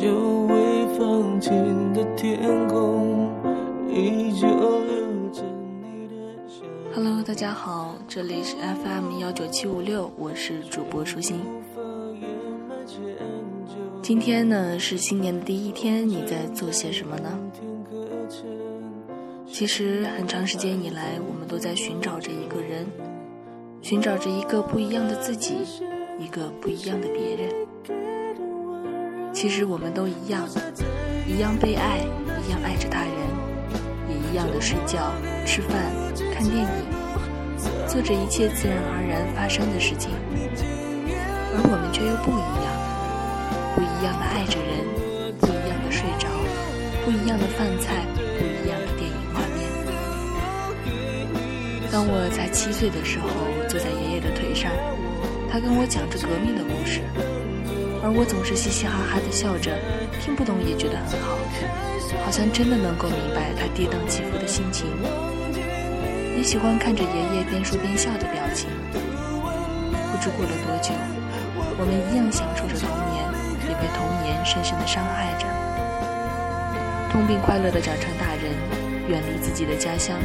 久未放晴的天空，依旧留着你的笑。Hello，大家好，这里是 FM 幺九七五六，我是主播舒心。今天呢是新年的第一天，你在做些什么呢？其实很长时间以来，我们都在寻找着一个人，寻找着一个不一样的自己，一个不一样的别人。其实我们都一样，一样被爱，一样爱着他人，也一样的睡觉、吃饭、看电影，做着一切自然而然发生的事情。而我们却又不一样，不一样的爱着人，不一样的睡着，不一样的饭菜，不一样的电影画面。当我才七岁的时候，坐在爷爷的腿上，他跟我讲着革命的故事，而我总是嘻嘻哈哈的笑着，听不懂也觉得很好，好像真的能够明白他跌宕起伏的心情。也喜欢看着爷爷边说边笑的表情。不知过了多久，我们一样享受着童年，也被童年深深的伤害着。痛并快乐的长成大人，远离自己的家乡，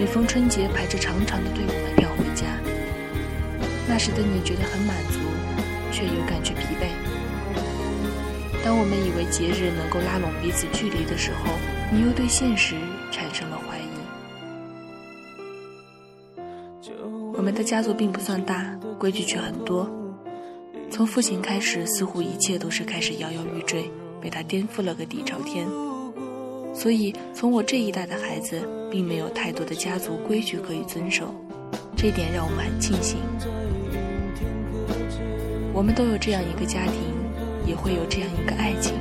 每逢春节排着长长的队伍买票回家。那时的你觉得很满足，却又感觉疲惫。当我们以为节日能够拉拢彼此距离的时候，你又对现实产生了怀疑。我们的家族并不算大，规矩却很多。从父亲开始，似乎一切都是开始摇摇欲坠，被他颠覆了个底朝天。所以，从我这一代的孩子，并没有太多的家族规矩可以遵守，这点让我们很庆幸。我们都有这样一个家庭，也会有这样一个爱情，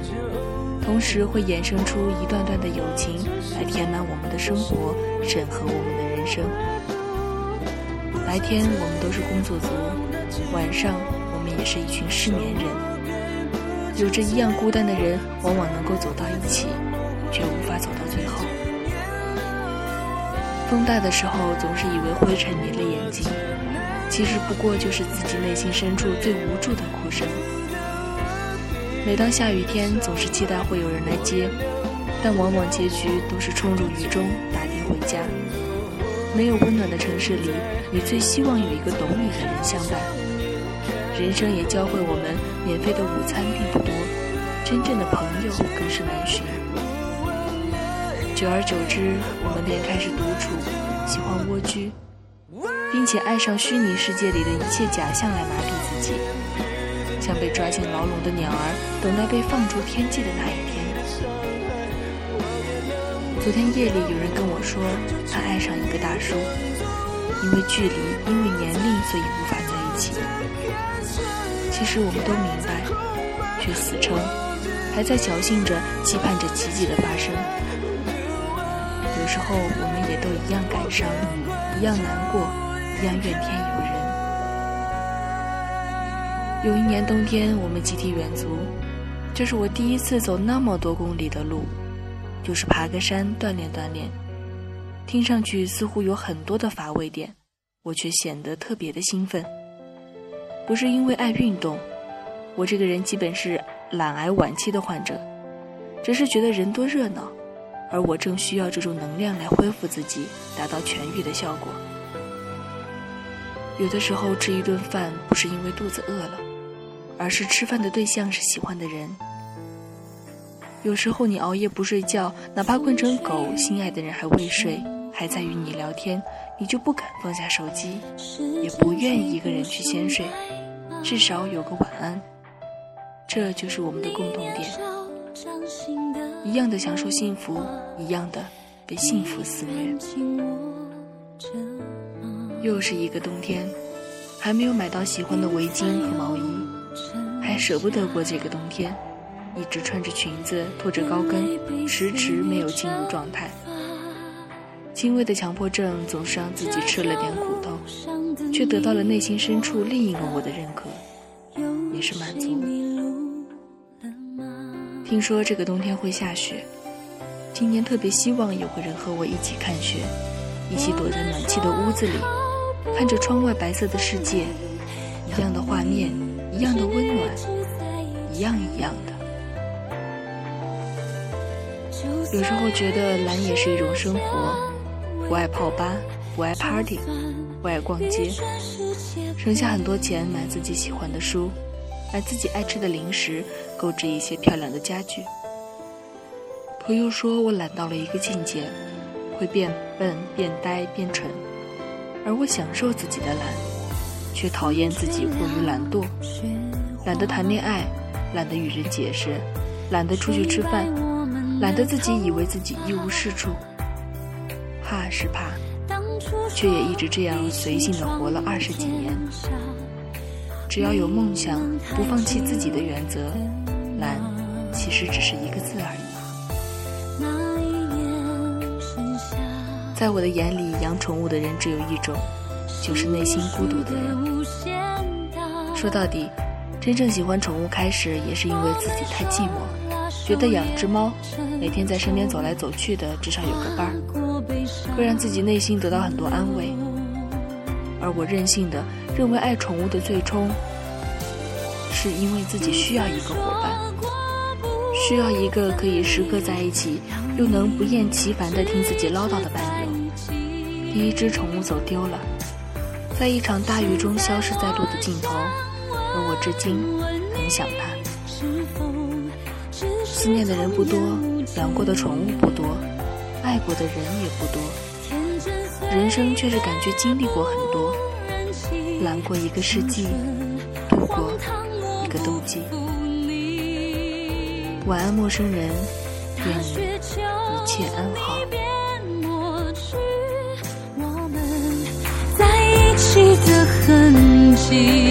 同时会衍生出一段段的友情，来填满我们的生活，审核我们的人生。白天我们都是工作族，晚上我们也是一群失眠人。有着一样孤单的人，往往能够走到一起，却无法走到最后。风大的时候，总是以为灰尘迷了眼睛，其实不过就是自己内心深处最无助的哭声。每当下雨天，总是期待会有人来接，但往往结局都是冲入雨中，打的回家。没有温暖的城市里，你最希望有一个懂你的人相伴。人生也教会我们，免费的午餐并不多，真正的朋友更是难寻。久而久之，我们便开始独处，喜欢蜗居，并且爱上虚拟世界里的一切假象来麻痹自己，像被抓进牢笼的鸟儿，等待被放逐天际的那一天。昨天夜里，有人跟我说，他爱上一个大叔，因为距离，因为年龄，所以无法在一起。其实我们都明白，却死撑，还在侥幸着，期盼着奇迹的发生。有时候，我们也都一样感伤，一样难过，一样怨天尤人。有一年冬天，我们集体远足，这是我第一次走那么多公里的路。就是爬个山锻炼锻炼，听上去似乎有很多的乏味点，我却显得特别的兴奋。不是因为爱运动，我这个人基本是懒癌晚期的患者，只是觉得人多热闹，而我正需要这种能量来恢复自己，达到痊愈的效果。有的时候吃一顿饭不是因为肚子饿了，而是吃饭的对象是喜欢的人。有时候你熬夜不睡觉，哪怕困成狗，心爱的人还未睡，还在与你聊天，你就不敢放下手机，也不愿意一个人去先睡，至少有个晚安。这就是我们的共同点，一样的享受幸福，一样的被幸福肆虐。又是一个冬天，还没有买到喜欢的围巾和毛衣，还舍不得过这个冬天。一直穿着裙子，拖着高跟，迟迟没有进入状态。轻微的强迫症总是让自己吃了点苦头，却得到了内心深处另一个我的认可，也是满足。听说这个冬天会下雪，今年特别希望有个人和我一起看雪，一起躲在暖气的屋子里，看着窗外白色的世界，一样的画面，一样的温暖，一样一样的。有时候觉得懒也是一种生活，不爱泡吧，不爱 party，不爱逛街，省下很多钱买自己喜欢的书，买自己爱吃的零食，购置一些漂亮的家具。朋友说我懒到了一个境界，会变笨、变呆、变蠢，而我享受自己的懒，却讨厌自己过于懒惰，懒得谈恋爱，懒得与人解释，懒得出去吃饭，懒得自己以为自己一无是处。怕是怕，却也一直这样随性的活了二十几年。只要有梦想，不放弃自己的原则，懒其实只是一个字而已。在我的眼里，养宠物的人只有一种，就是内心孤独的人。说到底，真正喜欢宠物开始也是因为自己太寂寞，觉得养只猫，每天在身边走来走去的，至少有个伴儿，会让自己内心得到很多安慰。而我任性的认为，爱宠物的最终，是因为自己需要一个伙伴，需要一个可以时刻在一起，又能不厌其烦的听自己唠叨的伴侣。第一只宠物走丢了，在一场大雨中消失在路的尽头，而我至今很想他。思念的人不多，养过的宠物不多，爱过的人也不多，人生却是感觉经历过很多，揽过一个世纪，度过一个冬季。晚安，陌生人，愿你一切安好。的痕迹，